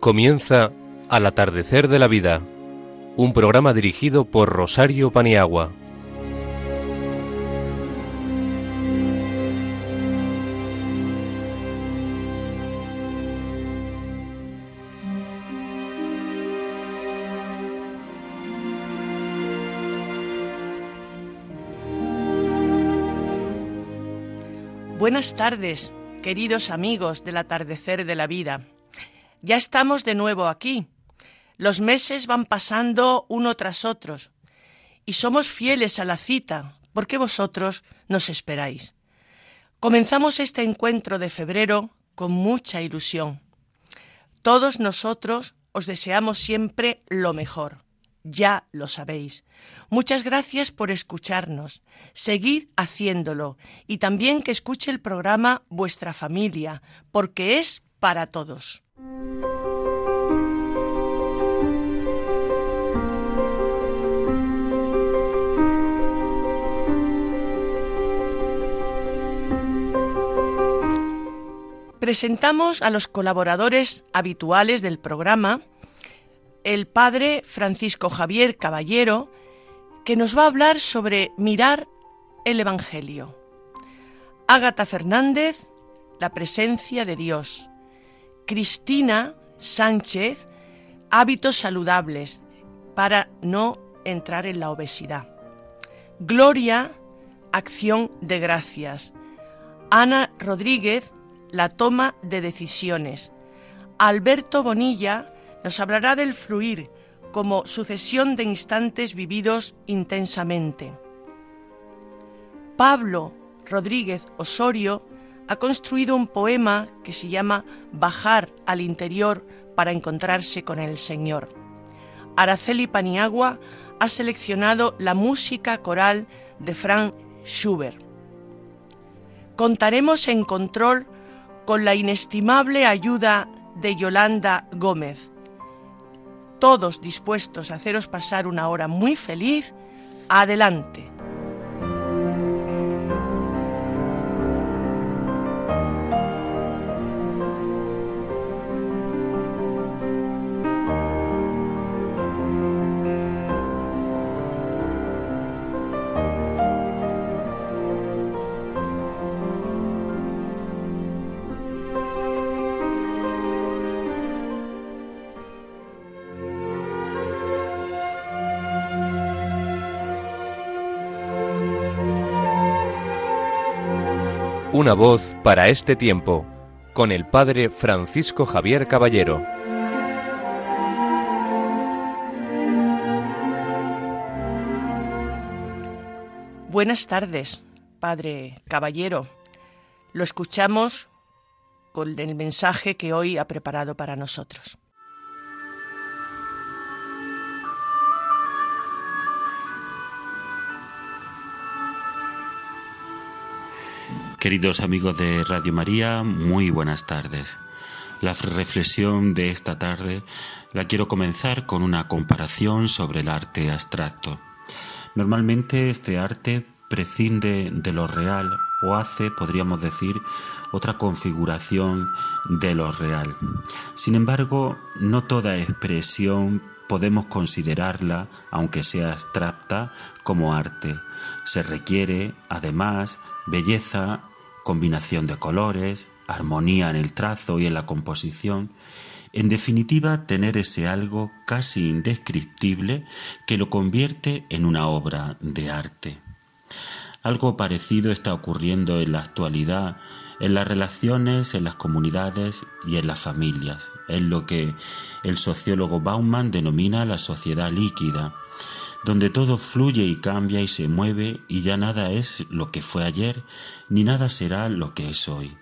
Comienza Al atardecer de la vida, un programa dirigido por Rosario Paniagua. Buenas tardes, queridos amigos del atardecer de la vida. Ya estamos de nuevo aquí. Los meses van pasando uno tras otro y somos fieles a la cita porque vosotros nos esperáis. Comenzamos este encuentro de febrero con mucha ilusión. Todos nosotros os deseamos siempre lo mejor. Ya lo sabéis. Muchas gracias por escucharnos. Seguid haciéndolo y también que escuche el programa vuestra familia, porque es para todos. Presentamos a los colaboradores habituales del programa, el padre Francisco Javier Caballero, que nos va a hablar sobre mirar el Evangelio. Ágata Fernández, la presencia de Dios. Cristina Sánchez, hábitos saludables para no entrar en la obesidad. Gloria, acción de gracias. Ana Rodríguez, la toma de decisiones. Alberto Bonilla nos hablará del fluir como sucesión de instantes vividos intensamente. Pablo Rodríguez Osorio ha construido un poema que se llama Bajar al interior para encontrarse con el Señor. Araceli Paniagua ha seleccionado la música coral de Frank Schubert. Contaremos en control con la inestimable ayuda de Yolanda Gómez. Todos dispuestos a haceros pasar una hora muy feliz, adelante. Una voz para este tiempo, con el Padre Francisco Javier Caballero. Buenas tardes, Padre Caballero. Lo escuchamos con el mensaje que hoy ha preparado para nosotros. Queridos amigos de Radio María, muy buenas tardes. La reflexión de esta tarde la quiero comenzar con una comparación sobre el arte abstracto. Normalmente este arte prescinde de lo real o hace, podríamos decir, otra configuración de lo real. Sin embargo, no toda expresión podemos considerarla, aunque sea abstracta, como arte. Se requiere, además, belleza, combinación de colores, armonía en el trazo y en la composición, en definitiva tener ese algo casi indescriptible que lo convierte en una obra de arte. Algo parecido está ocurriendo en la actualidad en las relaciones, en las comunidades y en las familias. Es lo que el sociólogo Bauman denomina la sociedad líquida, donde todo fluye y cambia y se mueve y ya nada es lo que fue ayer, ni nada será lo que es hoy.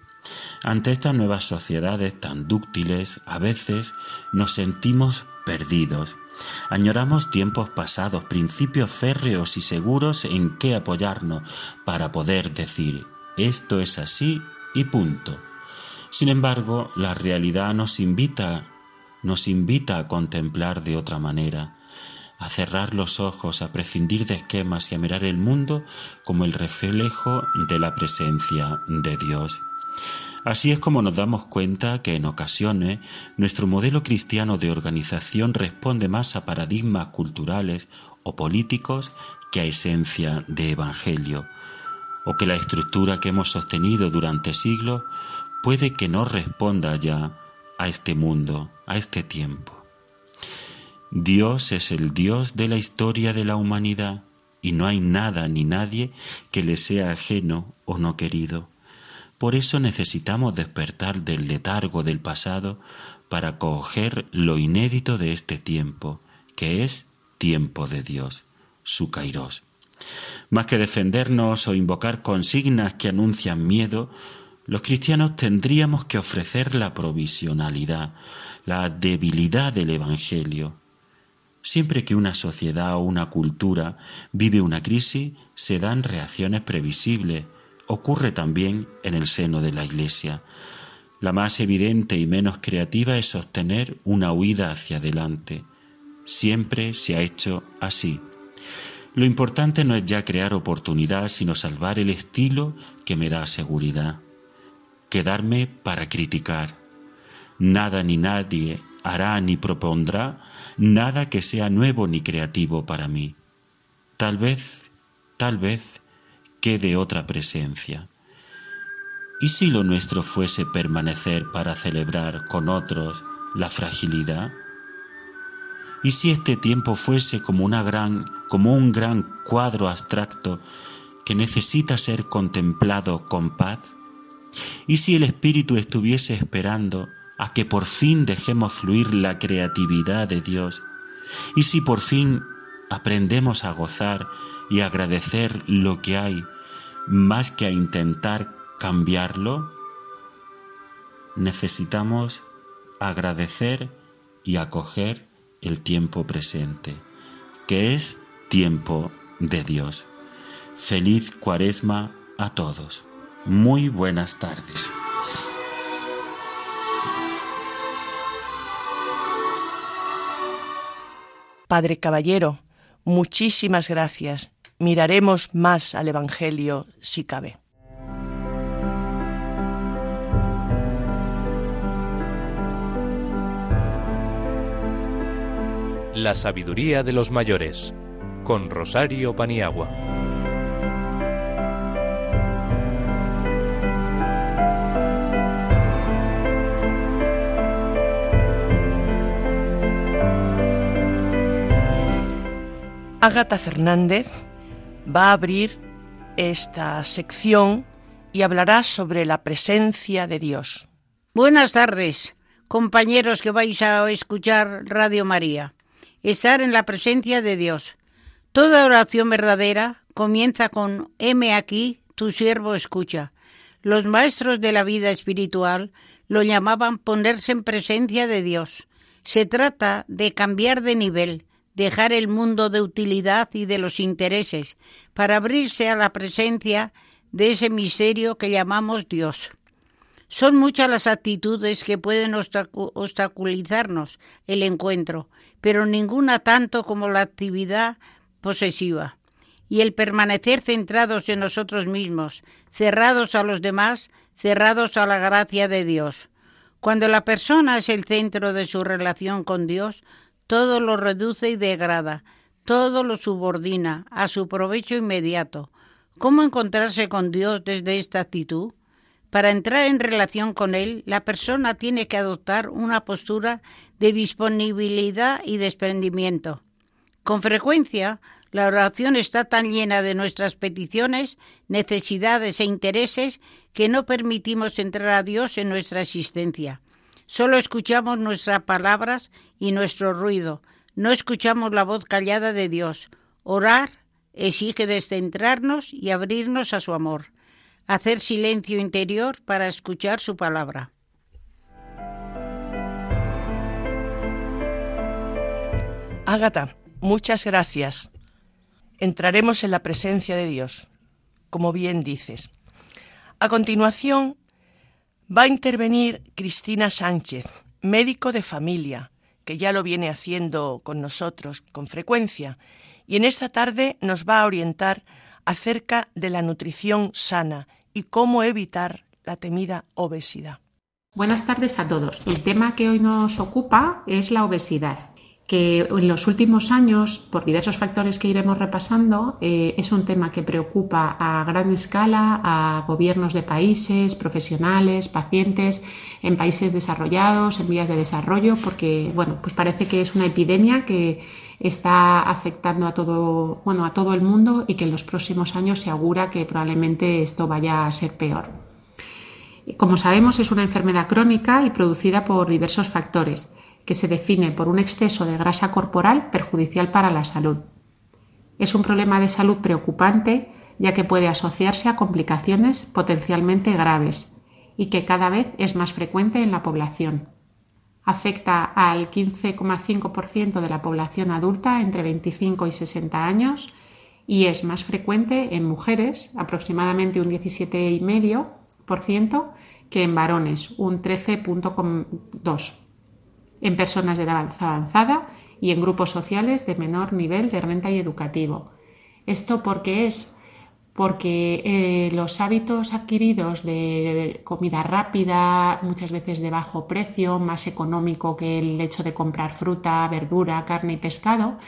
Ante estas nuevas sociedades tan dúctiles, a veces nos sentimos perdidos. Añoramos tiempos pasados, principios férreos y seguros en que apoyarnos para poder decir esto es así y punto. Sin embargo, la realidad nos invita, nos invita a contemplar de otra manera, a cerrar los ojos, a prescindir de esquemas y a mirar el mundo como el reflejo de la presencia de Dios. Así es como nos damos cuenta que en ocasiones nuestro modelo cristiano de organización responde más a paradigmas culturales o políticos que a esencia de evangelio, o que la estructura que hemos sostenido durante siglos puede que no responda ya a este mundo, a este tiempo. Dios es el Dios de la historia de la humanidad y no hay nada ni nadie que le sea ajeno o no querido. Por eso necesitamos despertar del letargo del pasado para coger lo inédito de este tiempo, que es tiempo de Dios, su kairos. Más que defendernos o invocar consignas que anuncian miedo, los cristianos tendríamos que ofrecer la provisionalidad, la debilidad del Evangelio. Siempre que una sociedad o una cultura vive una crisis, se dan reacciones previsibles, ocurre también en el seno de la Iglesia. La más evidente y menos creativa es sostener una huida hacia adelante. Siempre se ha hecho así. Lo importante no es ya crear oportunidad, sino salvar el estilo que me da seguridad. Quedarme para criticar. Nada ni nadie hará ni propondrá nada que sea nuevo ni creativo para mí. Tal vez, tal vez, quede otra presencia. ¿Y si lo nuestro fuese permanecer para celebrar con otros la fragilidad? ¿Y si este tiempo fuese como una gran como un gran cuadro abstracto que necesita ser contemplado con paz? ¿Y si el espíritu estuviese esperando a que por fin dejemos fluir la creatividad de Dios? ¿Y si por fin aprendemos a gozar y agradecer lo que hay más que a intentar cambiarlo, necesitamos agradecer y acoger el tiempo presente, que es tiempo de Dios. Feliz cuaresma a todos. Muy buenas tardes. Padre Caballero, muchísimas gracias miraremos más al Evangelio si cabe. La sabiduría de los mayores con Rosario Paniagua. Ágata Fernández va a abrir esta sección y hablará sobre la presencia de Dios. Buenas tardes, compañeros que vais a escuchar Radio María. Estar en la presencia de Dios. Toda oración verdadera comienza con M aquí, tu siervo escucha. Los maestros de la vida espiritual lo llamaban ponerse en presencia de Dios. Se trata de cambiar de nivel, dejar el mundo de utilidad y de los intereses para abrirse a la presencia de ese misterio que llamamos Dios. Son muchas las actitudes que pueden obstaculizarnos el encuentro, pero ninguna tanto como la actividad posesiva y el permanecer centrados en nosotros mismos, cerrados a los demás, cerrados a la gracia de Dios. Cuando la persona es el centro de su relación con Dios, todo lo reduce y degrada, todo lo subordina a su provecho inmediato. ¿Cómo encontrarse con Dios desde esta actitud? Para entrar en relación con Él, la persona tiene que adoptar una postura de disponibilidad y desprendimiento. Con frecuencia, la oración está tan llena de nuestras peticiones, necesidades e intereses que no permitimos entrar a Dios en nuestra existencia. Solo escuchamos nuestras palabras y nuestro ruido. No escuchamos la voz callada de Dios. Orar exige descentrarnos y abrirnos a su amor. Hacer silencio interior para escuchar su palabra. Ágata, muchas gracias. Entraremos en la presencia de Dios, como bien dices. A continuación, Va a intervenir Cristina Sánchez, médico de familia, que ya lo viene haciendo con nosotros con frecuencia, y en esta tarde nos va a orientar acerca de la nutrición sana y cómo evitar la temida obesidad. Buenas tardes a todos. El tema que hoy nos ocupa es la obesidad que en los últimos años, por diversos factores que iremos repasando, eh, es un tema que preocupa a gran escala a gobiernos de países, profesionales, pacientes en países desarrollados, en vías de desarrollo, porque bueno, pues parece que es una epidemia que está afectando a todo, bueno, a todo el mundo y que en los próximos años se augura que probablemente esto vaya a ser peor. Como sabemos, es una enfermedad crónica y producida por diversos factores que se define por un exceso de grasa corporal perjudicial para la salud. Es un problema de salud preocupante ya que puede asociarse a complicaciones potencialmente graves y que cada vez es más frecuente en la población. Afecta al 15,5% de la población adulta entre 25 y 60 años y es más frecuente en mujeres, aproximadamente un 17,5%, que en varones, un 13,2% en personas de edad avanzada y en grupos sociales de menor nivel de renta y educativo. ¿Esto por qué es? Porque eh, los hábitos adquiridos de comida rápida, muchas veces de bajo precio, más económico que el hecho de comprar fruta, verdura, carne y pescado,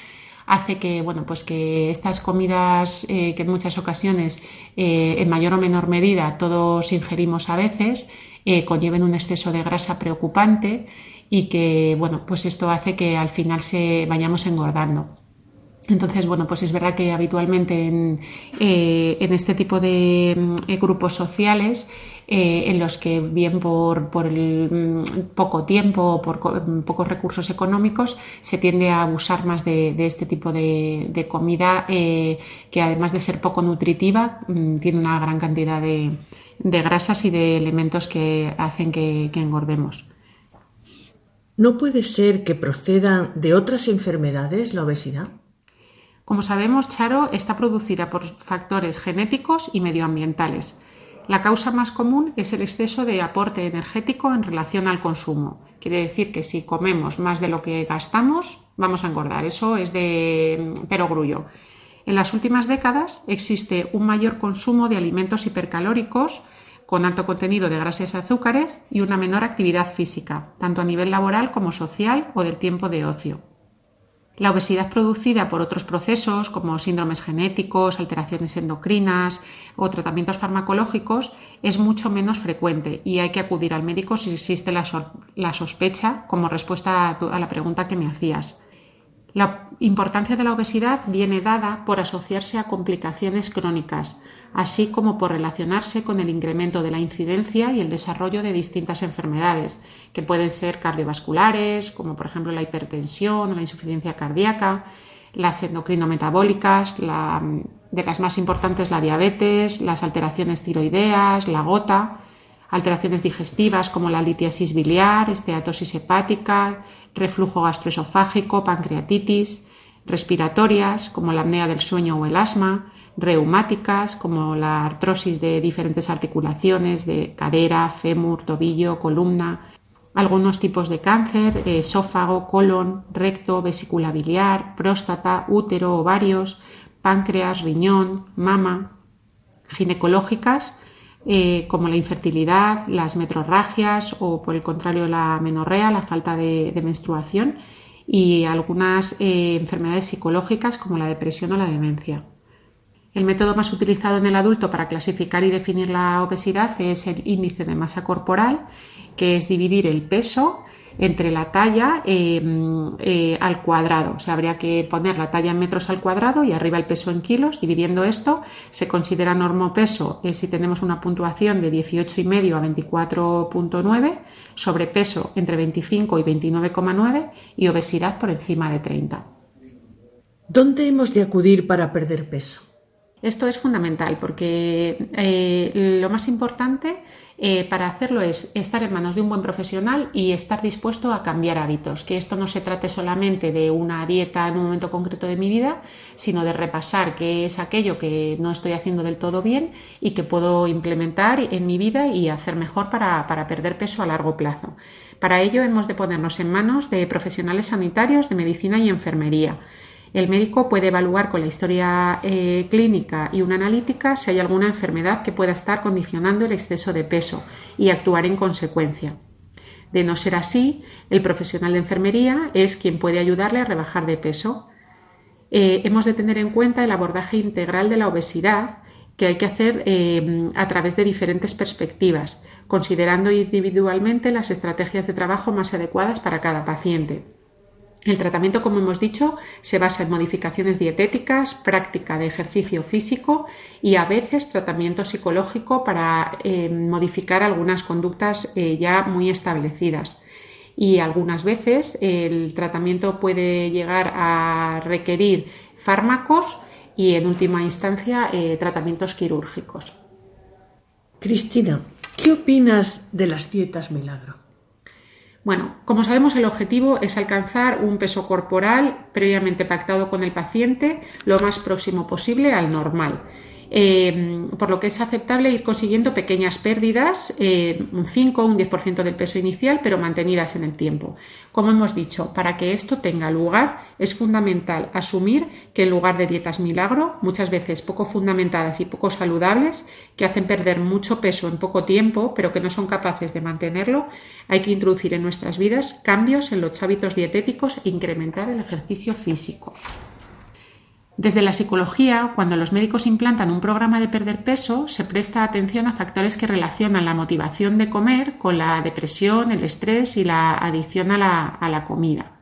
hace que, bueno, pues que estas comidas eh, que en muchas ocasiones, eh, en mayor o menor medida, todos ingerimos a veces, conlleven un exceso de grasa preocupante y que, bueno, pues esto hace que al final se vayamos engordando. Entonces, bueno, pues es verdad que habitualmente en, eh, este tipo de mm, grupos sociales, eh, en los que bien por, el mm, poco tiempo o por mm, pocos recursos económicos, se tiende a abusar más de, este tipo de, comida, eh, que además de ser poco nutritiva, tiene una gran cantidad de, grasas y de elementos que hacen que engordemos. ¿No puede ser que proceda de otras enfermedades la obesidad? Como sabemos, Charo está producida por factores genéticos y medioambientales. La causa más común es el exceso de aporte energético en relación al consumo. Quiere decir que si comemos más de lo que gastamos, vamos a engordar. Eso es de perogrullo. En las últimas décadas existe un mayor consumo de alimentos hipercalóricos con alto contenido de grasas y azúcares y una menor actividad física, tanto a nivel laboral como social o del tiempo de ocio. La obesidad producida por otros procesos como síndromes genéticos, alteraciones endocrinas o tratamientos farmacológicos es mucho menos frecuente y hay que acudir al médico si existe la, sospecha como respuesta a la pregunta que me hacías. La importancia de la obesidad viene dada por asociarse a complicaciones crónicas, así como por relacionarse con el incremento de la incidencia y el desarrollo de distintas enfermedades, que pueden ser cardiovasculares, como por ejemplo la hipertensión o la insuficiencia cardíaca, las endocrinometabólicas, de las más importantes la diabetes, las alteraciones tiroideas, la gota, alteraciones digestivas como la litiasis biliar, esteatosis hepática, reflujo gastroesofágico, pancreatitis, respiratorias como la apnea del sueño o el asma, reumáticas como la artrosis de diferentes articulaciones de cadera, fémur, tobillo, columna, algunos tipos de cáncer, esófago, colon, recto, vesícula biliar, próstata, útero, ovarios, páncreas, riñón, mama, ginecológicas eh, como la infertilidad, las metrorragias o por el contrario la menorrea, la falta de, menstruación y algunas eh, enfermedades psicológicas como la depresión o la demencia. El método más utilizado en el adulto para clasificar y definir la obesidad es el índice de masa corporal, que es dividir el peso entre la talla em, eh, al cuadrado. O sea, habría que poner la talla en metros al cuadrado y arriba el peso en kilos. Dividiendo esto, se considera normopeso eh, si tenemos una puntuación de 18,5 a 24,9, sobrepeso entre 25 y 29,9 y obesidad por encima de 30. ¿Dónde hemos de acudir para perder peso? Esto es fundamental porque eh, lo más importante eh, para hacerlo es estar en manos de un buen profesional y estar dispuesto a cambiar hábitos. Que esto no se trate solamente de una dieta en un momento concreto de mi vida, sino de repasar qué es aquello que no estoy haciendo del todo bien y que puedo implementar en mi vida y hacer mejor para, para perder peso a largo plazo. Para ello hemos de ponernos en manos de profesionales sanitarios de medicina y enfermería El médico puede evaluar con la historia eh, clínica y una analítica si hay alguna enfermedad que pueda estar condicionando el exceso de peso y actuar en consecuencia. De no ser así, el profesional de enfermería es quien puede ayudarle a rebajar de peso. Eh, hemos de tener en cuenta el abordaje integral de la obesidad que hay que hacer eh, a través de diferentes perspectivas, considerando individualmente las estrategias de trabajo más adecuadas para cada paciente. El tratamiento, como hemos dicho, se basa en modificaciones dietéticas, práctica de ejercicio físico y a veces tratamiento psicológico para eh, modificar algunas conductas eh, ya muy establecidas. Y algunas veces el tratamiento puede llegar a requerir fármacos y en última instancia eh, tratamientos quirúrgicos. Cristina, ¿qué opinas de las dietas milagro? Bueno, como sabemos, el objetivo es alcanzar un peso corporal previamente pactado con el paciente lo más próximo posible al normal. Eh, por lo que es aceptable ir consiguiendo pequeñas pérdidas, eh, un 5 o un 10% del peso inicial, pero mantenidas en el tiempo. Como hemos dicho, para que esto tenga lugar es fundamental asumir que en lugar de dietas milagro, muchas veces poco fundamentadas y poco saludables, que hacen perder mucho peso en poco tiempo, pero que no son capaces de mantenerlo, hay que introducir en nuestras vidas cambios en los hábitos dietéticos e incrementar el ejercicio físico. Desde la psicología, cuando los médicos implantan un programa de perder peso, se presta atención a factores que relacionan la motivación de comer con la depresión, el estrés y la adicción a la, comida.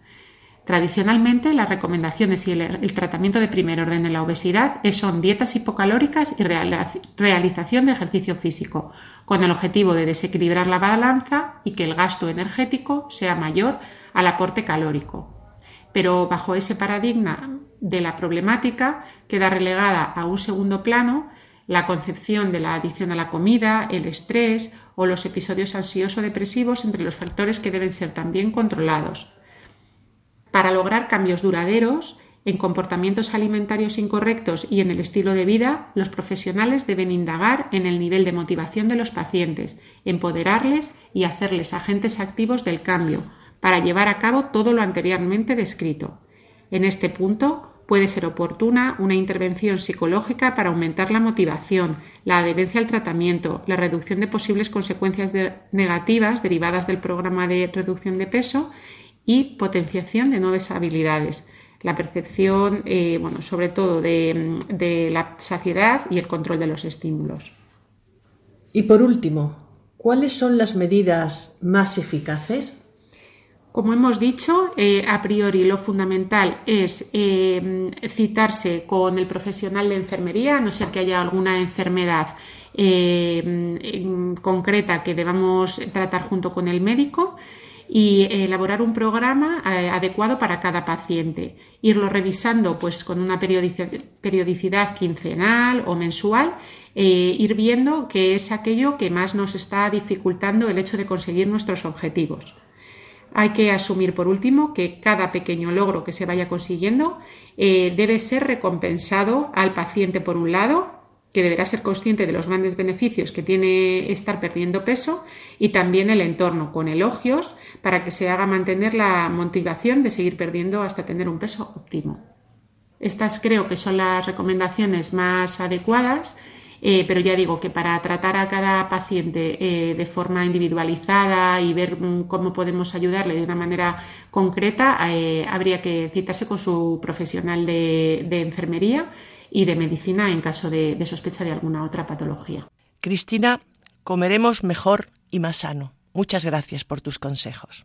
Tradicionalmente, las recomendaciones y el, tratamiento de primer orden en la obesidad son dietas hipocalóricas y realización de ejercicio físico, con el objetivo de desequilibrar la balanza y que el gasto energético sea mayor al aporte calórico. Pero bajo ese paradigma de la problemática queda relegada a un segundo plano la concepción de la adicción a la comida, el estrés o los episodios ansioso-depresivos entre los factores que deben ser también controlados. Para lograr cambios duraderos en comportamientos alimentarios incorrectos y en el estilo de vida, los profesionales deben indagar en el nivel de motivación de los pacientes, empoderarles y hacerles agentes activos del cambio, para llevar a cabo todo lo anteriormente descrito. En este punto puede ser oportuna una intervención psicológica para aumentar la motivación, la adherencia al tratamiento, la reducción de posibles consecuencias negativas derivadas del programa de reducción de peso y potenciación de nuevas habilidades. La percepción, eh, bueno, sobre todo de, de la saciedad y el control de los estímulos. Y por último, ¿cuáles son las medidas más eficaces? Como hemos dicho, eh, a priori lo fundamental es eh, citarse con el profesional de enfermería, a no ser que haya alguna enfermedad eh, concreta que debamos tratar junto con el médico y elaborar un programa adecuado para cada paciente. Irlo revisando pues, con una periodicidad quincenal o mensual, ir viendo qué es aquello que más nos está dificultando el hecho de conseguir nuestros objetivos. Hay que asumir, por último, que cada pequeño logro que se vaya consiguiendo eh, debe ser recompensado al paciente, por un lado, que deberá ser consciente de los grandes beneficios que tiene estar perdiendo peso y también el entorno, con elogios, para que se haga mantener la motivación de seguir perdiendo hasta tener un peso óptimo. Estas creo que son las recomendaciones más adecuadas eh, pero ya digo que para tratar a cada paciente eh, de forma individualizada y ver mm, cómo podemos ayudarle de una manera concreta, eh, habría que citarse con su profesional de, enfermería y de medicina en caso de sospecha de alguna otra patología. Cristina, comeremos mejor y más sano. Muchas gracias por tus consejos.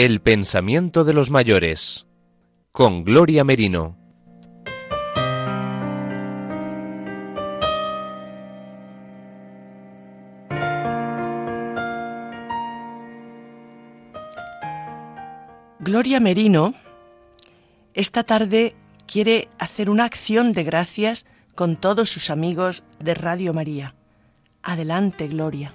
El pensamiento de los mayores con Gloria Merino. Gloria Merino esta tarde quiere hacer una acción de gracias con todos sus amigos de Radio María. Adelante, Gloria.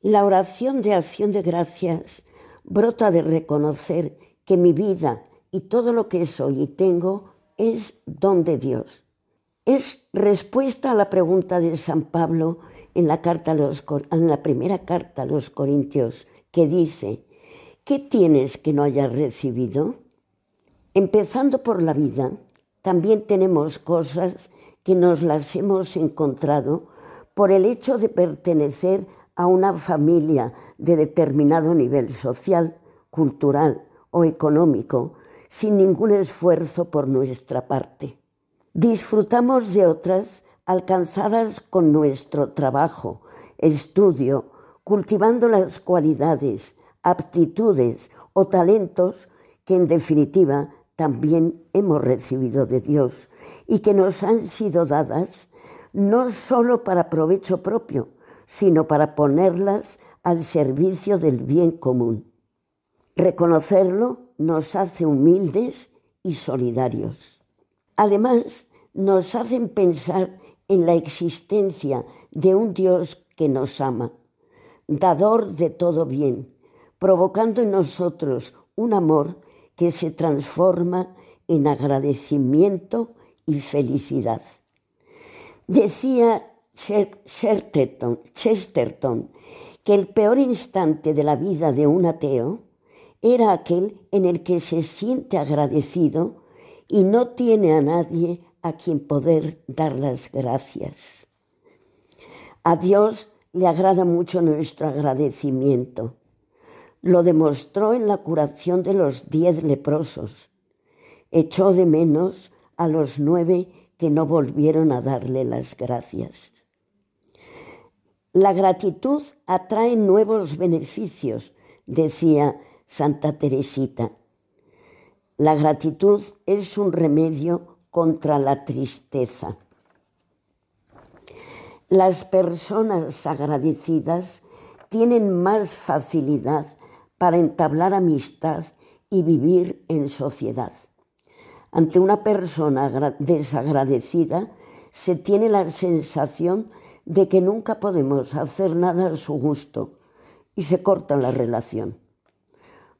La oración de acción de gracias brota de reconocer que mi vida y todo lo que soy y tengo es don de Dios. Es respuesta a la pregunta de San Pablo en la, carta los, en la primera carta a los Corintios, que dice, ¿qué tienes que no hayas recibido? Empezando por la vida, también tenemos cosas que nos las hemos encontrado por el hecho de pertenecer a una familia de determinado nivel social, cultural o económico sin ningún esfuerzo por nuestra parte. Disfrutamos de otras alcanzadas con nuestro trabajo, estudio, cultivando las cualidades, aptitudes o talentos que en definitiva también hemos recibido de Dios y que nos han sido dadas no sólo para provecho propio, sino para ponerlas al servicio del bien común. Reconocerlo nos hace humildes y solidarios. Además, nos hacen pensar en la existencia de un Dios que nos ama, dador de todo bien, provocando en nosotros un amor que se transforma en agradecimiento y felicidad. Decía Chesterton, que el peor instante de la vida de un ateo era aquel en el que se siente agradecido y no tiene a nadie a quien poder dar las gracias. A Dios le agrada mucho nuestro agradecimiento. Lo demostró en la curación de los diez leprosos. Echó de menos a los nueve que no volvieron a darle las gracias. La gratitud atrae nuevos beneficios, decía Santa Teresita. La gratitud es un remedio contra la tristeza. Las personas agradecidas tienen más facilidad para entablar amistad y vivir en sociedad. Ante una persona desagradecida se tiene la sensación de que nunca podemos hacer nada a su gusto y se corta la relación.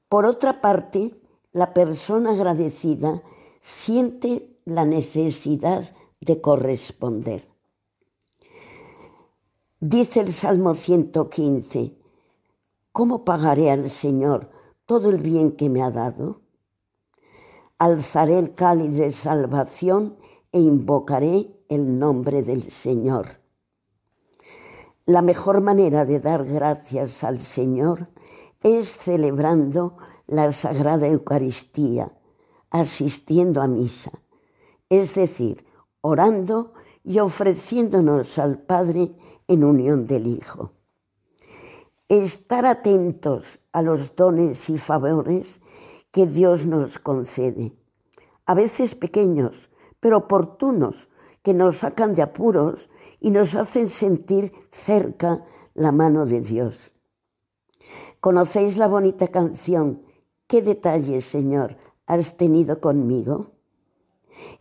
Por otra parte, la persona agradecida siente la necesidad de corresponder. Dice el Salmo 115, ¿cómo pagaré al Señor todo el bien que me ha dado? Alzaré el cáliz de salvación e invocaré el nombre del Señor. La mejor manera de dar gracias al Señor es celebrando la Sagrada Eucaristía, asistiendo a misa, es decir, orando y ofreciéndonos al Padre en unión del Hijo. Estar atentos a los dones y favores que Dios nos concede, a veces pequeños, pero oportunos, que nos sacan de apuros y nos hacen sentir cerca la mano de Dios. ¿Conocéis la bonita canción? ¿Qué detalles, Señor, has tenido conmigo?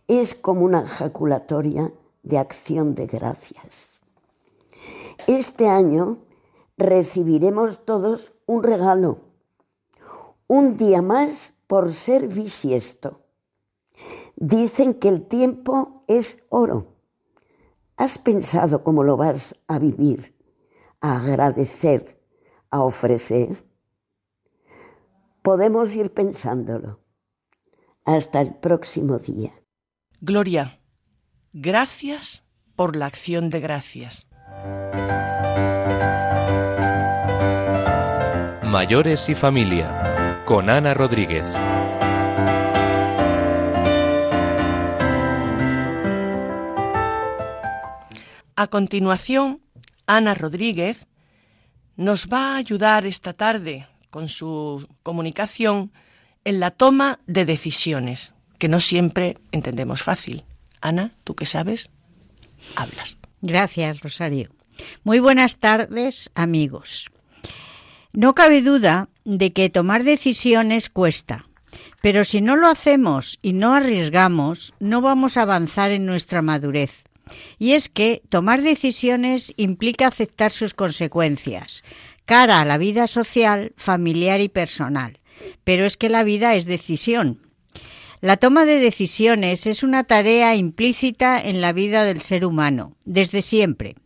Es como una ejaculatoria de acción de gracias. Este año recibiremos todos un regalo, un día más por ser bisiesto. Dicen que el tiempo es oro ¿Has pensado cómo lo vas a vivir, a agradecer, a ofrecer? Podemos ir pensándolo. Hasta el próximo día. Gloria, gracias por la acción de gracias. Mayores y familia, con Ana Rodríguez. A continuación, Ana Rodríguez nos va a ayudar esta tarde con su comunicación en la toma de decisiones, que no siempre entendemos fácil. Ana, ¿tú qué sabes? Hablas. Gracias, Rosario. Muy buenas tardes, amigos. No cabe duda de que tomar decisiones cuesta, pero si no lo hacemos y no arriesgamos, no vamos a avanzar en nuestra madurez. Y es que tomar decisiones implica aceptar sus consecuencias, cara a la vida social, familiar y personal. Pero es que la vida es decisión. La toma de decisiones es una tarea implícita en la vida del ser humano, desde siempre.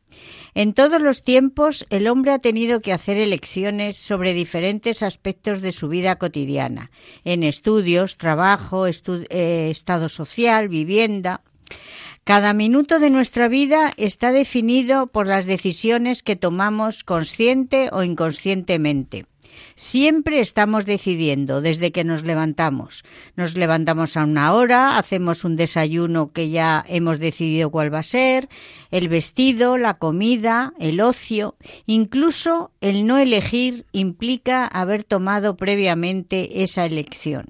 En todos los tiempos el hombre ha tenido que hacer elecciones sobre diferentes aspectos de su vida cotidiana, en estudios, trabajo, eh, estado social, vivienda. Cada minuto de nuestra vida está definido por las decisiones que tomamos consciente o inconscientemente. Siempre estamos decidiendo desde que nos levantamos. Nos levantamos a una hora, hacemos un desayuno que ya hemos decidido cuál va a ser, el vestido, la comida, el ocio, incluso el no elegir implica haber tomado previamente esa elección.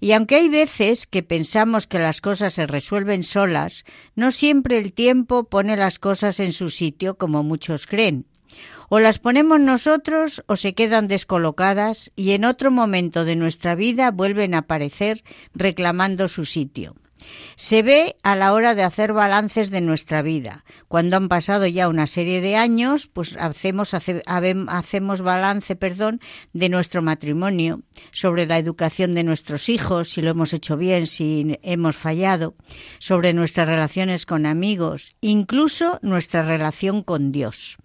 Y aunque hay veces que pensamos que las cosas se resuelven solas, no siempre el tiempo pone las cosas en su sitio como muchos creen. O las ponemos nosotros o se quedan descolocadas y en otro momento de nuestra vida vuelven a aparecer reclamando su sitio. Se ve a la hora de hacer balances de nuestra vida. Cuando han pasado ya una serie de años, pues hacemos, hacemos balance perdón, de nuestro matrimonio, sobre la educación de nuestros hijos, si lo hemos hecho bien, si hemos fallado, sobre nuestras relaciones con amigos, incluso nuestra relación con Dios.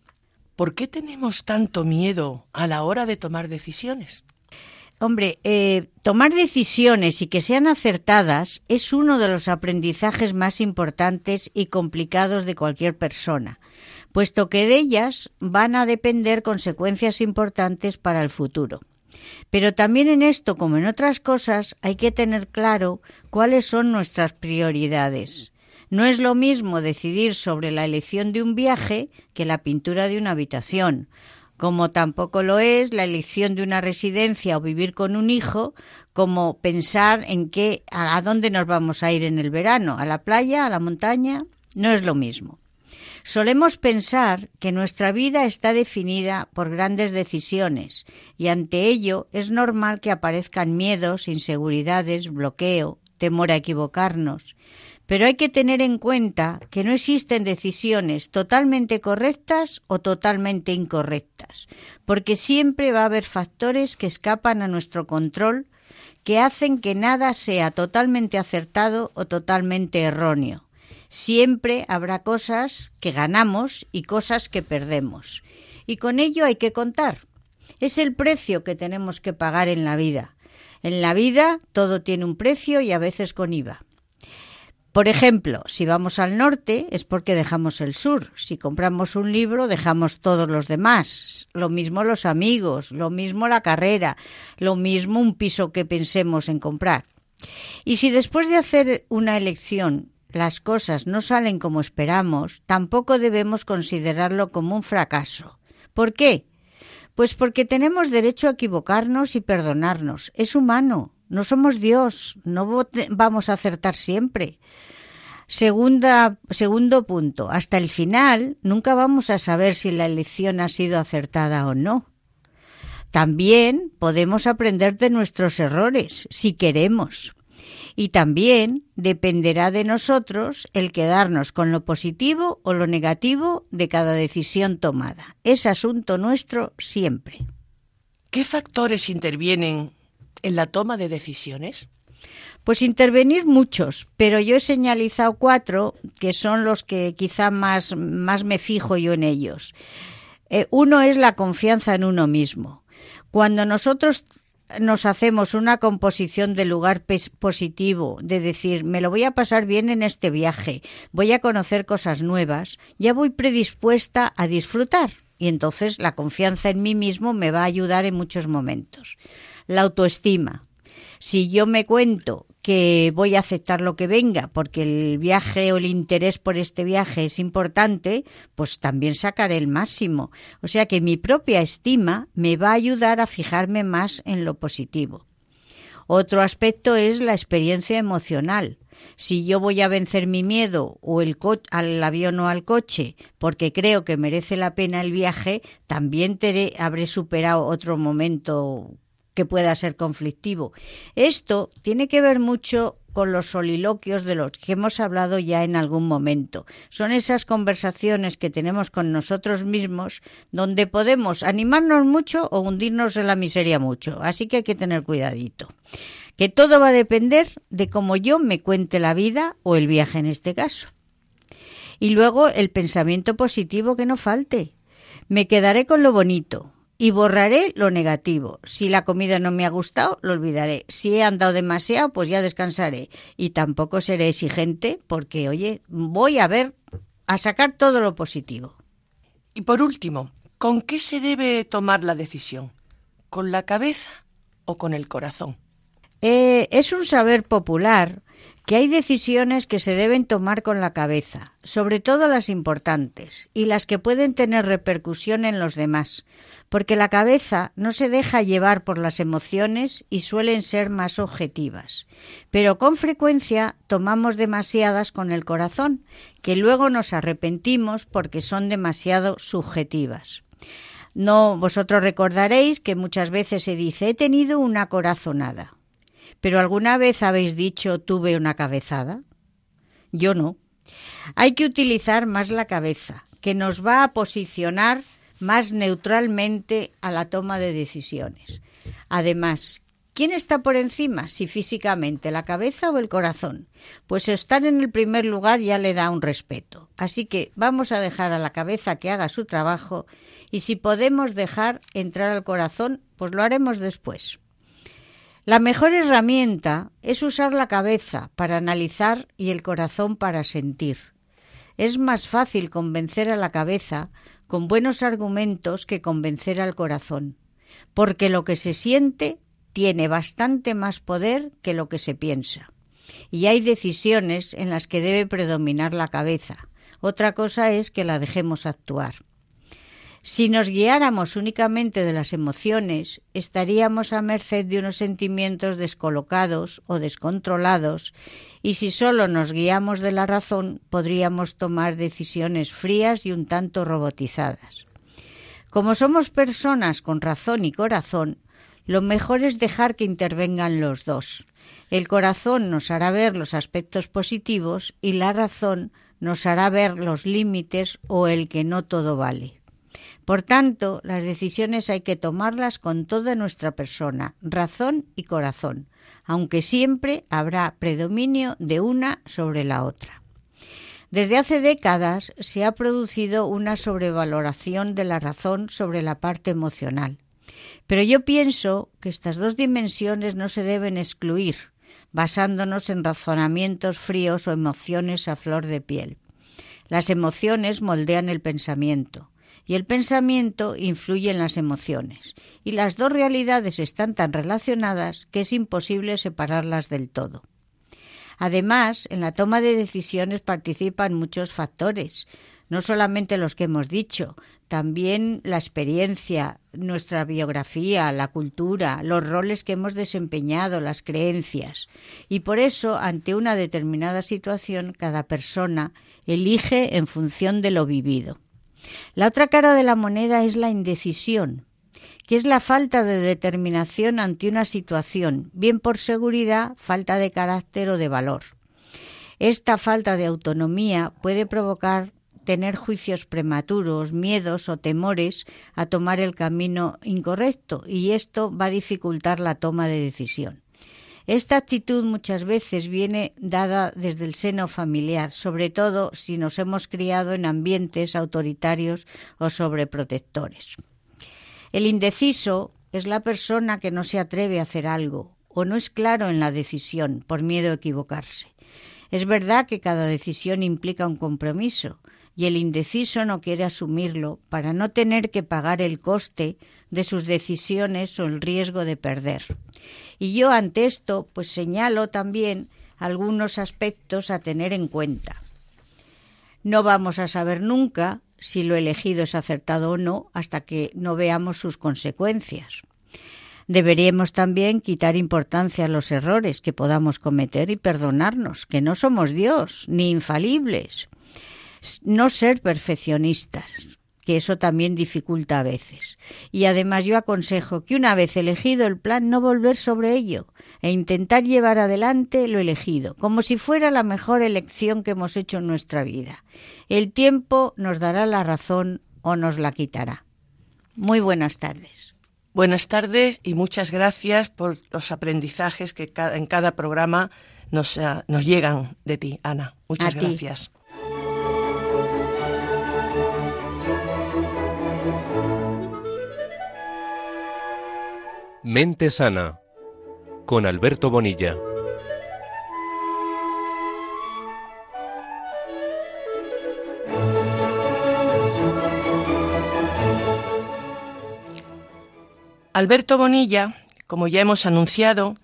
¿Por qué tenemos tanto miedo a la hora de tomar decisiones? Hombre, eh, tomar decisiones y que sean acertadas es uno de los aprendizajes más importantes y complicados de cualquier persona, puesto que de ellas van a depender consecuencias importantes para el futuro. Pero también en esto, como en otras cosas, hay que tener claro cuáles son nuestras prioridades. No es lo mismo decidir sobre la elección de un viaje que la pintura de una habitación, como tampoco lo es la elección de una residencia o vivir con un hijo, como pensar en qué a dónde nos vamos a ir en el verano, a la playa, a la montaña, no es lo mismo. Solemos pensar que nuestra vida está definida por grandes decisiones y ante ello es normal que aparezcan miedos, inseguridades, bloqueo, temor a equivocarnos. Pero hay que tener en cuenta que no existen decisiones totalmente correctas o totalmente incorrectas, porque siempre va a haber factores que escapan a nuestro control que hacen que nada sea totalmente acertado o totalmente erróneo. Siempre habrá cosas que ganamos y cosas que perdemos. Y con ello hay que contar. Es el precio que tenemos que pagar en la vida. En la vida todo tiene un precio y a veces con IVA. Por ejemplo, si vamos al norte es porque dejamos el sur. Si compramos un libro, dejamos todos los demás. Lo mismo los amigos, lo mismo la carrera, lo mismo un piso que pensemos en comprar. Y si después de hacer una elección las cosas no salen como esperamos, tampoco debemos considerarlo como un fracaso. ¿Por qué? Pues porque tenemos derecho a equivocarnos y perdonarnos. Es humano. No somos Dios, no vamos a acertar siempre. Segunda, segundo punto, hasta el final nunca vamos a saber si la elección ha sido acertada o no. También podemos aprender de nuestros errores, si queremos. Y también dependerá de nosotros el quedarnos con lo positivo o lo negativo de cada decisión tomada. Es asunto nuestro siempre. ¿Qué factores intervienen en la toma de decisiones? Pues intervenir muchos, pero yo he señalizado cuatro que son los que quizá más, más me fijo yo en ellos. Eh, uno es la confianza en uno mismo. Cuando nosotros nos hacemos una composición de lugar positivo, de decir, me lo voy a pasar bien en este viaje, voy a conocer cosas nuevas, ya voy predispuesta a disfrutar y entonces la confianza en mí mismo me va a ayudar en muchos momentos. La autoestima. Si yo me cuento que voy a aceptar lo que venga porque el viaje o el interés por este viaje es importante, pues también sacaré el máximo. O sea que mi propia estima me va a ayudar a fijarme más en lo positivo. Otro aspecto es la experiencia emocional. Si yo voy a vencer mi miedo o al avión o al coche porque creo que merece la pena el viaje, también habré superado otro momento que pueda ser conflictivo. Esto tiene que ver mucho con los soliloquios de los que hemos hablado ya en algún momento. Son esas conversaciones que tenemos con nosotros mismos donde podemos animarnos mucho o hundirnos en la miseria mucho. Así que hay que tener cuidadito. Que todo va a depender de cómo yo me cuente la vida o el viaje en este caso. Y luego el pensamiento positivo que no falte. Me quedaré con lo bonito, y borraré lo negativo. Si la comida no me ha gustado, lo olvidaré. Si he andado demasiado, pues ya descansaré. Y tampoco seré exigente porque, oye, voy a ver, a sacar todo lo positivo. Y por último, ¿con qué se debe tomar la decisión? ¿Con la cabeza o con el corazón? Eh, es un saber popular que hay decisiones que se deben tomar con la cabeza, sobre todo las importantes y las que pueden tener repercusión en los demás, porque la cabeza no se deja llevar por las emociones y suelen ser más objetivas. Pero con frecuencia tomamos demasiadas con el corazón, que luego nos arrepentimos porque son demasiado subjetivas. No, vosotros recordaréis que muchas veces se dice he tenido una corazonada. Pero ¿alguna vez habéis dicho tuve una cabezada? Yo no. Hay que utilizar más la cabeza, que nos va a posicionar más neutralmente a la toma de decisiones. Además, ¿quién está por encima? Si físicamente, la cabeza o el corazón. Pues estar en el primer lugar ya le da un respeto. Así que vamos a dejar a la cabeza que haga su trabajo y si podemos dejar entrar al corazón, pues lo haremos después. La mejor herramienta es usar la cabeza para analizar y el corazón para sentir. Es más fácil convencer a la cabeza con buenos argumentos que convencer al corazón, porque lo que se siente tiene bastante más poder que lo que se piensa. Y hay decisiones en las que debe predominar la cabeza. Otra cosa es que la dejemos actuar. Si nos guiáramos únicamente de las emociones, estaríamos a merced de unos sentimientos descolocados o descontrolados, y si solo nos guiamos de la razón, podríamos tomar decisiones frías y un tanto robotizadas. Como somos personas con razón y corazón, lo mejor es dejar que intervengan los dos. El corazón nos hará ver los aspectos positivos y la razón nos hará ver los límites o el que no todo vale. Por tanto, las decisiones hay que tomarlas con toda nuestra persona, razón y corazón, aunque siempre habrá predominio de una sobre la otra. Desde hace décadas se ha producido una sobrevaloración de la razón sobre la parte emocional. Pero yo pienso que estas dos dimensiones no se deben excluir, basándonos en razonamientos fríos o emociones a flor de piel. Las emociones moldean el pensamiento y el pensamiento influye en las emociones, y las dos realidades están tan relacionadas que es imposible separarlas del todo. Además, en la toma de decisiones participan muchos factores, no solamente los que hemos dicho, también la experiencia, nuestra biografía, la cultura, los roles que hemos desempeñado, las creencias. Y por eso, ante una determinada situación, cada persona elige en función de lo vivido. La otra cara de la moneda es la indecisión, que es la falta de determinación ante una situación, bien por seguridad, falta de carácter o de valor. Esta falta de autonomía puede provocar tener juicios prematuros, miedos o temores a tomar el camino incorrecto y esto va a dificultar la toma de decisión. Esta actitud muchas veces viene dada desde el seno familiar, sobre todo si nos hemos criado en ambientes autoritarios o sobreprotectores. El indeciso es la persona que no se atreve a hacer algo o no es claro en la decisión por miedo a equivocarse. Es verdad que cada decisión implica un compromiso y el indeciso no quiere asumirlo para no tener que pagar el coste de sus decisiones o el riesgo de perder. Y yo ante esto pues señalo también algunos aspectos a tener en cuenta. No vamos a saber nunca si lo elegido es acertado o no hasta que no veamos sus consecuencias. Deberíamos también quitar importancia a los errores que podamos cometer y perdonarnos, que no somos Dios ni infalibles. No ser perfeccionistas, que eso también dificulta a veces. Y además yo aconsejo que una vez elegido el plan no volver sobre ello e intentar llevar adelante lo elegido, como si fuera la mejor elección que hemos hecho en nuestra vida. El tiempo nos dará la razón o nos la quitará. Muy buenas tardes. Buenas tardes y muchas gracias por los aprendizajes que en cada programa nos, eh, nos llegan de ti, Ana. Muchas gracias. Mente Sana con Alberto Bonilla. Alberto Bonilla, como ya hemos anunciado,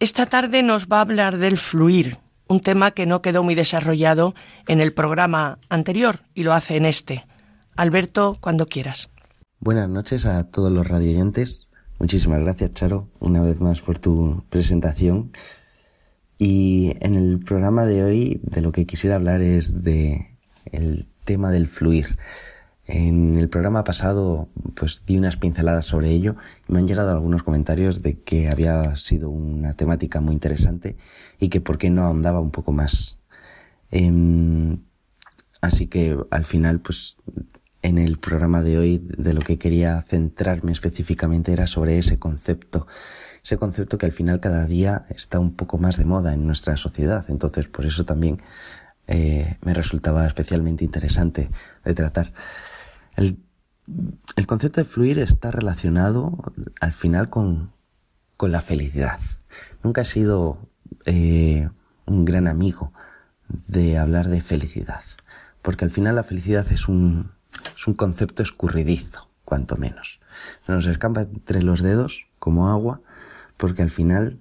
esta tarde nos va a hablar del fluir, un tema que no quedó muy desarrollado en el programa anterior y lo hace en este. Alberto, cuando quieras. Buenas noches a todos los radioyentes. Muchísimas gracias, Charo, una vez más por tu presentación. Y en el programa de hoy de lo que quisiera hablar es de el tema del fluir. En el programa pasado pues di unas pinceladas sobre ello me han llegado algunos comentarios de que había sido una temática muy interesante y que por qué no ahondaba un poco más. Em, así que al final pues en el programa de hoy de lo que quería centrarme específicamente era sobre ese concepto, ese concepto que al final cada día está un poco más de moda en nuestra sociedad. Entonces, por eso también eh, me resultaba especialmente interesante de tratar. El, concepto de fluir está relacionado al final con, la felicidad. Nunca he sido eh, un gran amigo de hablar de felicidad, porque al final la felicidad es un, un concepto escurridizo, cuanto menos. Se nos escapa entre los dedos como agua, porque al final,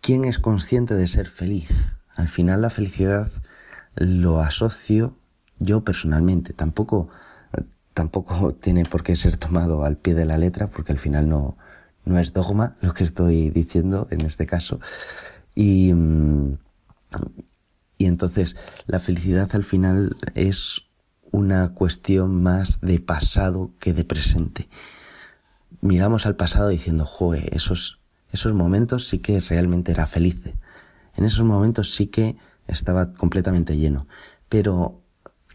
¿quién es consciente de ser feliz? Al final la felicidad lo asocio yo personalmente. Tampoco, tampoco tiene por qué ser tomado al pie de la letra, porque al final no, no es dogma lo que estoy diciendo en este caso. Y, y entonces la felicidad al final es una cuestión más de pasado que de presente. Miramos al pasado diciendo, joe, esos, esos momentos sí que realmente era feliz. En esos momentos sí que estaba completamente lleno. Pero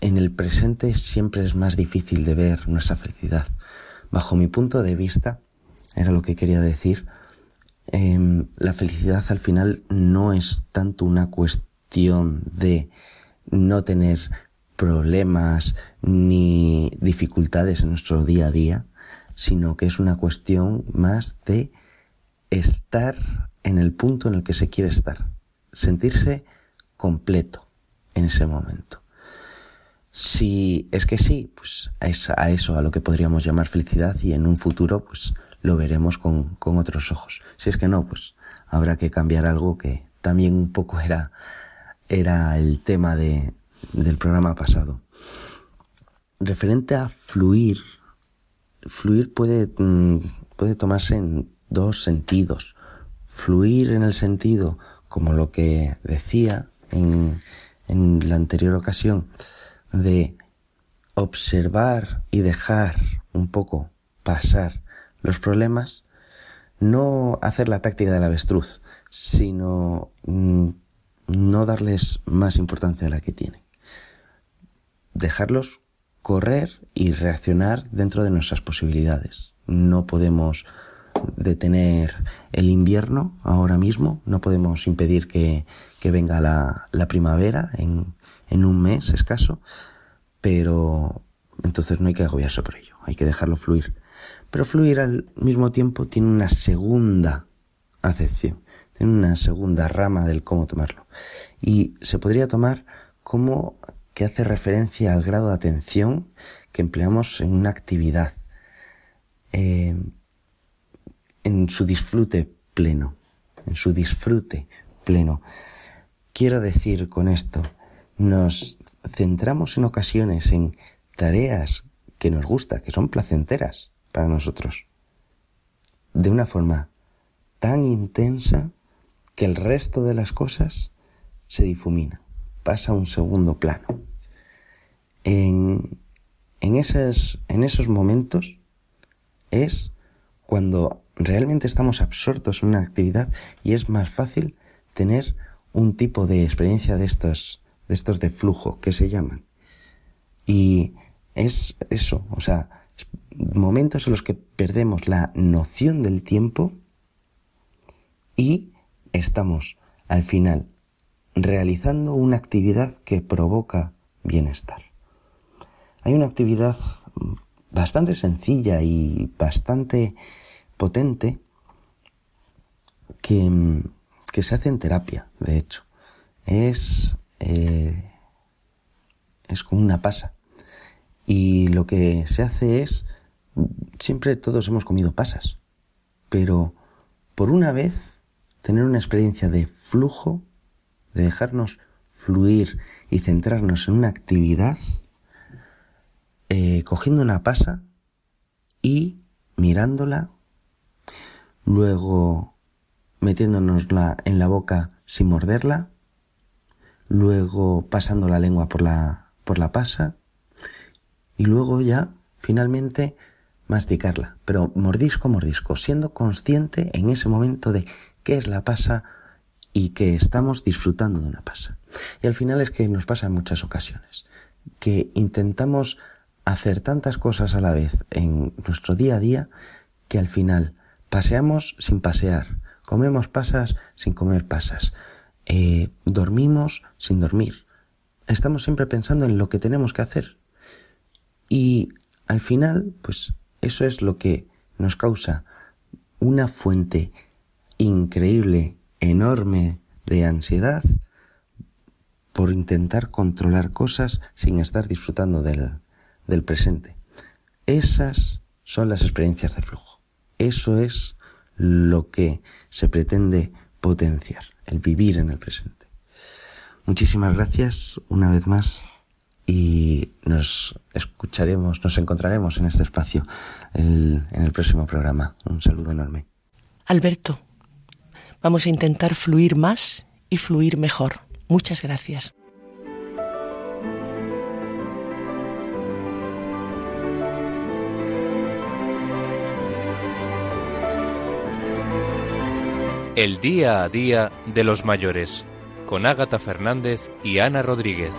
en el presente siempre es más difícil de ver nuestra felicidad. Bajo mi punto de vista, era lo que quería decir, em, la felicidad al final no es tanto una cuestión de no tener problemas ni dificultades en nuestro día a día, sino que es una cuestión más de estar en el punto en el que se quiere estar, sentirse completo en ese momento. Si es que sí, pues es a eso a lo que podríamos llamar felicidad y en un futuro pues lo veremos con, con otros ojos. Si es que no, pues habrá que cambiar algo que también un poco era, era el tema de, del programa pasado. Referente a fluir, fluir puede, mm, puede tomarse en dos sentidos. Fluir en el sentido, como lo que decía en, en la anterior ocasión, de observar y dejar un poco pasar los problemas, no hacer la táctica del avestruz, sino mm, no darles más importancia a la que tienen dejarlos correr y reaccionar dentro de nuestras posibilidades. No podemos detener el invierno ahora mismo, no podemos impedir que, venga la, la primavera en, en, un mes escaso, pero entonces no hay que agobiarse por ello, hay que dejarlo fluir. Pero fluir al mismo tiempo tiene una segunda acepción, tiene una segunda rama del cómo tomarlo. Y se podría tomar como que hace referencia al grado de atención que empleamos en una actividad, eh, en su disfrute pleno, en su disfrute pleno. Quiero decir con esto, nos centramos en ocasiones en tareas que nos gusta, que son placenteras para nosotros, de una forma tan intensa que el resto de las cosas se difumina, pasa a un segundo plano. En, en, esos, en esos momentos es cuando realmente estamos absortos en una actividad y es más fácil tener un tipo de experiencia de estos, de estos de flujo que se llaman. Y es eso, o sea, momentos en los que perdemos la noción del tiempo y estamos al final realizando una actividad que provoca bienestar. Hay una actividad bastante sencilla y bastante potente que, que se hace en terapia, de hecho. Es, eh, es como una pasa. Y lo que se hace es, siempre todos hemos comido pasas, pero por una vez tener una experiencia de flujo, de dejarnos fluir y centrarnos en una actividad, eh, cogiendo una pasa y mirándola, luego metiéndonosla en la boca sin morderla, luego pasando la lengua por la, por la pasa y luego ya finalmente masticarla, pero mordisco, mordisco, siendo consciente en ese momento de qué es la pasa y que estamos disfrutando de una pasa. Y al final es que nos pasa en muchas ocasiones, que intentamos hacer tantas cosas a la vez en nuestro día a día que al final paseamos sin pasear, comemos pasas sin comer pasas, eh, dormimos sin dormir. Estamos siempre pensando en lo que tenemos que hacer. Y al final, pues eso es lo que nos causa una fuente increíble, enorme de ansiedad por intentar controlar cosas sin estar disfrutando del, del presente. Esas son las experiencias de flujo. Eso es lo que se pretende potenciar, el vivir en el presente. Muchísimas gracias una vez más y nos escucharemos, nos encontraremos en este espacio en el próximo programa. Un saludo enorme. Alberto, vamos a intentar fluir más y fluir mejor. Muchas gracias. El día a día de los mayores, con Ágata Fernández y Ana Rodríguez.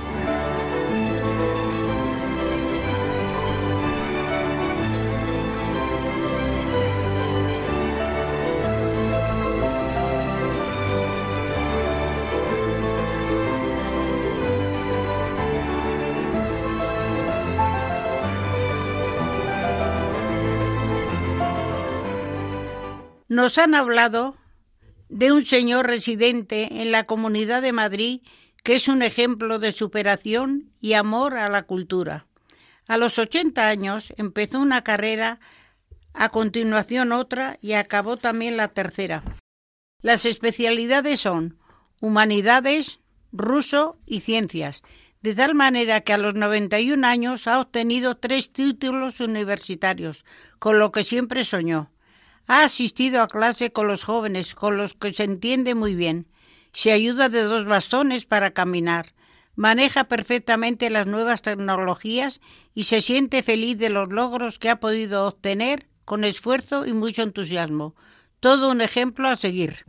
Nos han hablado de un señor residente en la Comunidad de Madrid que es un ejemplo de superación y amor a la cultura. A los 80 años empezó una carrera, a continuación otra y acabó también la tercera. Las especialidades son humanidades, ruso y ciencias, de tal manera que a los 91 años ha obtenido tres títulos universitarios, con lo que siempre soñó. Ha asistido a clase con los jóvenes, con los que se entiende muy bien. Se ayuda de dos bastones para caminar. Maneja perfectamente las nuevas tecnologías y se siente feliz de los logros que ha podido obtener con esfuerzo y mucho entusiasmo. Todo un ejemplo a seguir.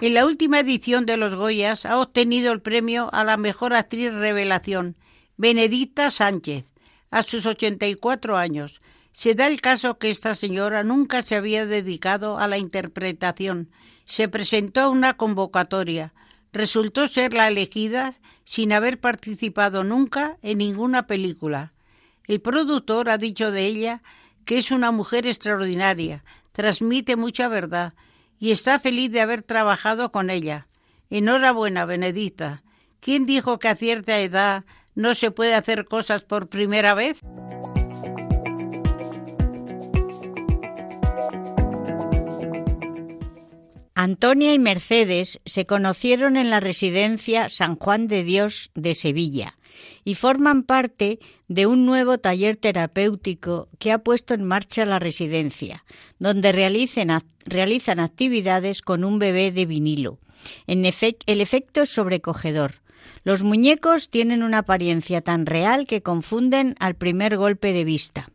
En la última edición de los Goyas ha obtenido el premio a la mejor actriz revelación Benedicta Sánchez, a sus 84 años. Se da el caso que esta señora nunca se había dedicado a la interpretación. Se presentó a una convocatoria. resultó ser la elegida sin haber participado nunca en ninguna película. El productor ha dicho de ella que es una mujer extraordinaria, transmite mucha verdad y está feliz de haber trabajado con ella. Enhorabuena, Benedita. ¿Quién dijo que a cierta edad no se puede hacer cosas por primera vez? Antonia y Mercedes se conocieron en la residencia San Juan de Dios de Sevilla y forman parte de un nuevo taller terapéutico que ha puesto en marcha la residencia, donde realizan actividades con un bebé de vinilo. El efecto es sobrecogedor. Los muñecos tienen una apariencia tan real que confunden al primer golpe de vista.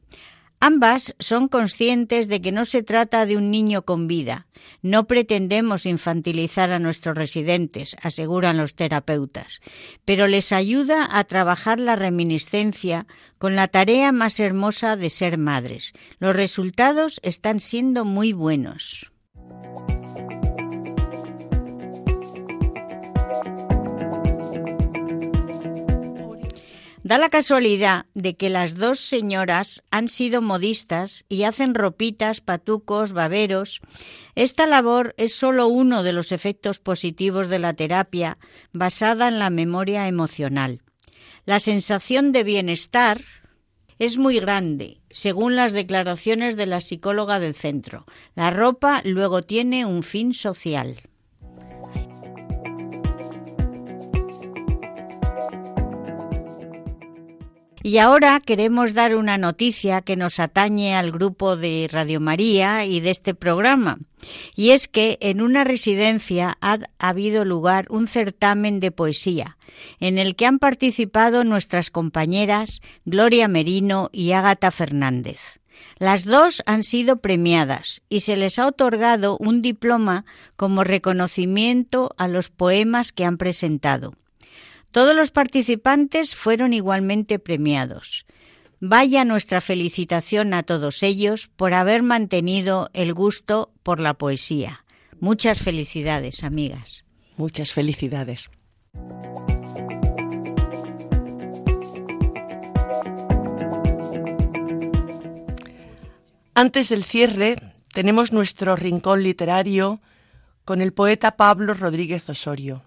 Ambas son conscientes de que no se trata de un niño con vida. No pretendemos infantilizar a nuestros residentes, aseguran los terapeutas, pero les ayuda a trabajar la reminiscencia con la tarea más hermosa de ser madres. Los resultados están siendo muy buenos. Da la casualidad de que las dos señoras han sido modistas y hacen ropitas, patucos, baberos. Esta labor es solo uno de los efectos positivos de la terapia basada en la memoria emocional. La sensación de bienestar es muy grande, según las declaraciones de la psicóloga del centro. La ropa luego tiene un fin social. Y ahora queremos dar una noticia que nos atañe al grupo de Radio María y de este programa. Y es que en una residencia ha habido lugar un certamen de poesía, en el que han participado nuestras compañeras Gloria Merino y Ágata Fernández. Las dos han sido premiadas y se les ha otorgado un diploma como reconocimiento a los poemas que han presentado. Todos los participantes fueron igualmente premiados. Vaya nuestra felicitación a todos ellos por haber mantenido el gusto por la poesía. Muchas felicidades, amigas. Muchas felicidades. Antes del cierre, tenemos nuestro rincón literario con el poeta Pablo Rodríguez Osorio,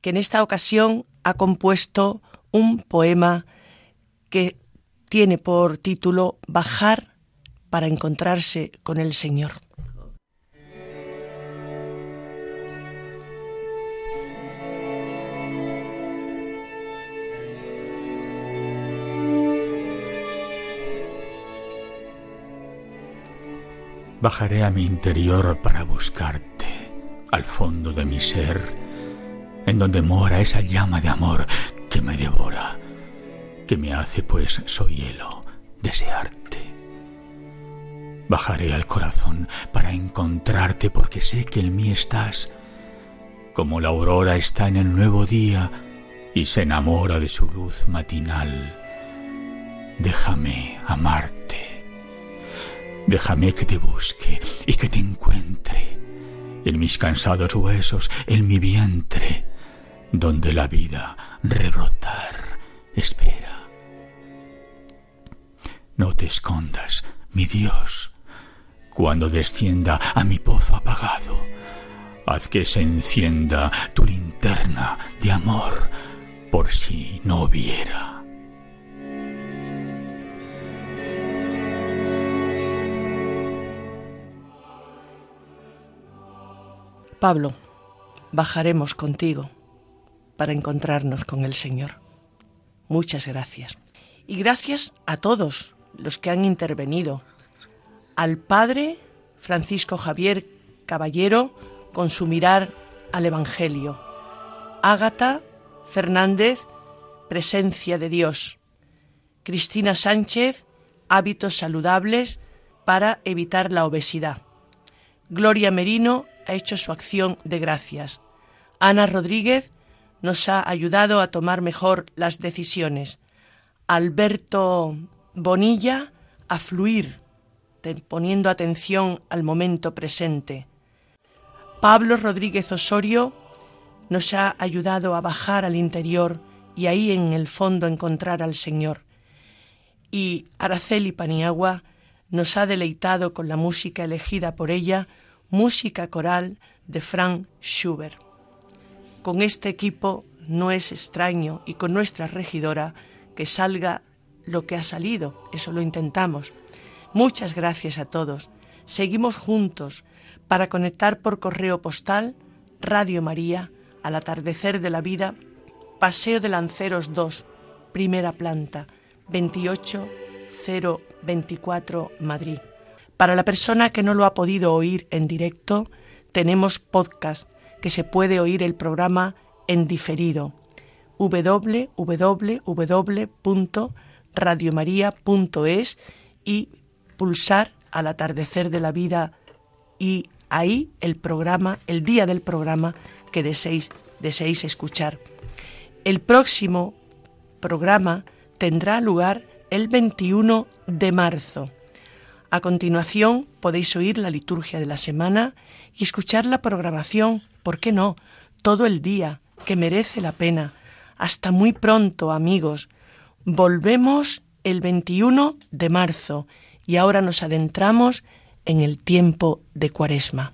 que en esta ocasión ha compuesto un poema que tiene por título Bajar para encontrarse con el Señor. Bajaré a mi interior para buscarte, al fondo de mi ser en donde mora esa llama de amor que me devora, que me hace, pues soy hielo, desearte. Bajaré al corazón para encontrarte porque sé que en mí estás, como la aurora está en el nuevo día y se enamora de su luz matinal. Déjame amarte, déjame que te busque y que te encuentre en mis cansados huesos, en mi vientre donde la vida rebrotar espera. No te escondas, mi Dios, cuando descienda a mi pozo apagado. Haz que se encienda tu linterna de amor por si no viera. Pablo, bajaremos contigo para encontrarnos con el Señor. Muchas gracias. Y gracias a todos los que han intervenido. Al Padre Francisco Javier Caballero con su mirar al Evangelio. Ágata Fernández, presencia de Dios. Cristina Sánchez, hábitos saludables para evitar la obesidad. Gloria Merino ha hecho su acción de gracias. Ana Rodríguez, nos ha ayudado a tomar mejor las decisiones. Alberto Bonilla a fluir, poniendo atención al momento presente. Pablo Rodríguez Osorio nos ha ayudado a bajar al interior y ahí en el fondo encontrar al Señor. Y Araceli Paniagua nos ha deleitado con la música elegida por ella, música coral de Frank Schubert. Con este equipo no es extraño y con nuestra regidora que salga lo que ha salido, eso lo intentamos. Muchas gracias a todos. Seguimos juntos para conectar por correo postal Radio María al atardecer de la vida, Paseo de Lanceros 2, primera planta, 28024 Madrid. Para la persona que no lo ha podido oír en directo, tenemos podcast que se puede oír el programa en diferido www.radiomaria.es y pulsar al atardecer de la vida y ahí el programa, el día del programa que deseéis, deseéis escuchar. El próximo programa tendrá lugar el 21 de marzo. A continuación podéis oír la liturgia de la semana y escuchar la programación, ¿por qué no? Todo el día, que merece la pena. Hasta muy pronto, amigos. Volvemos el 21 de marzo y ahora nos adentramos en el tiempo de Cuaresma.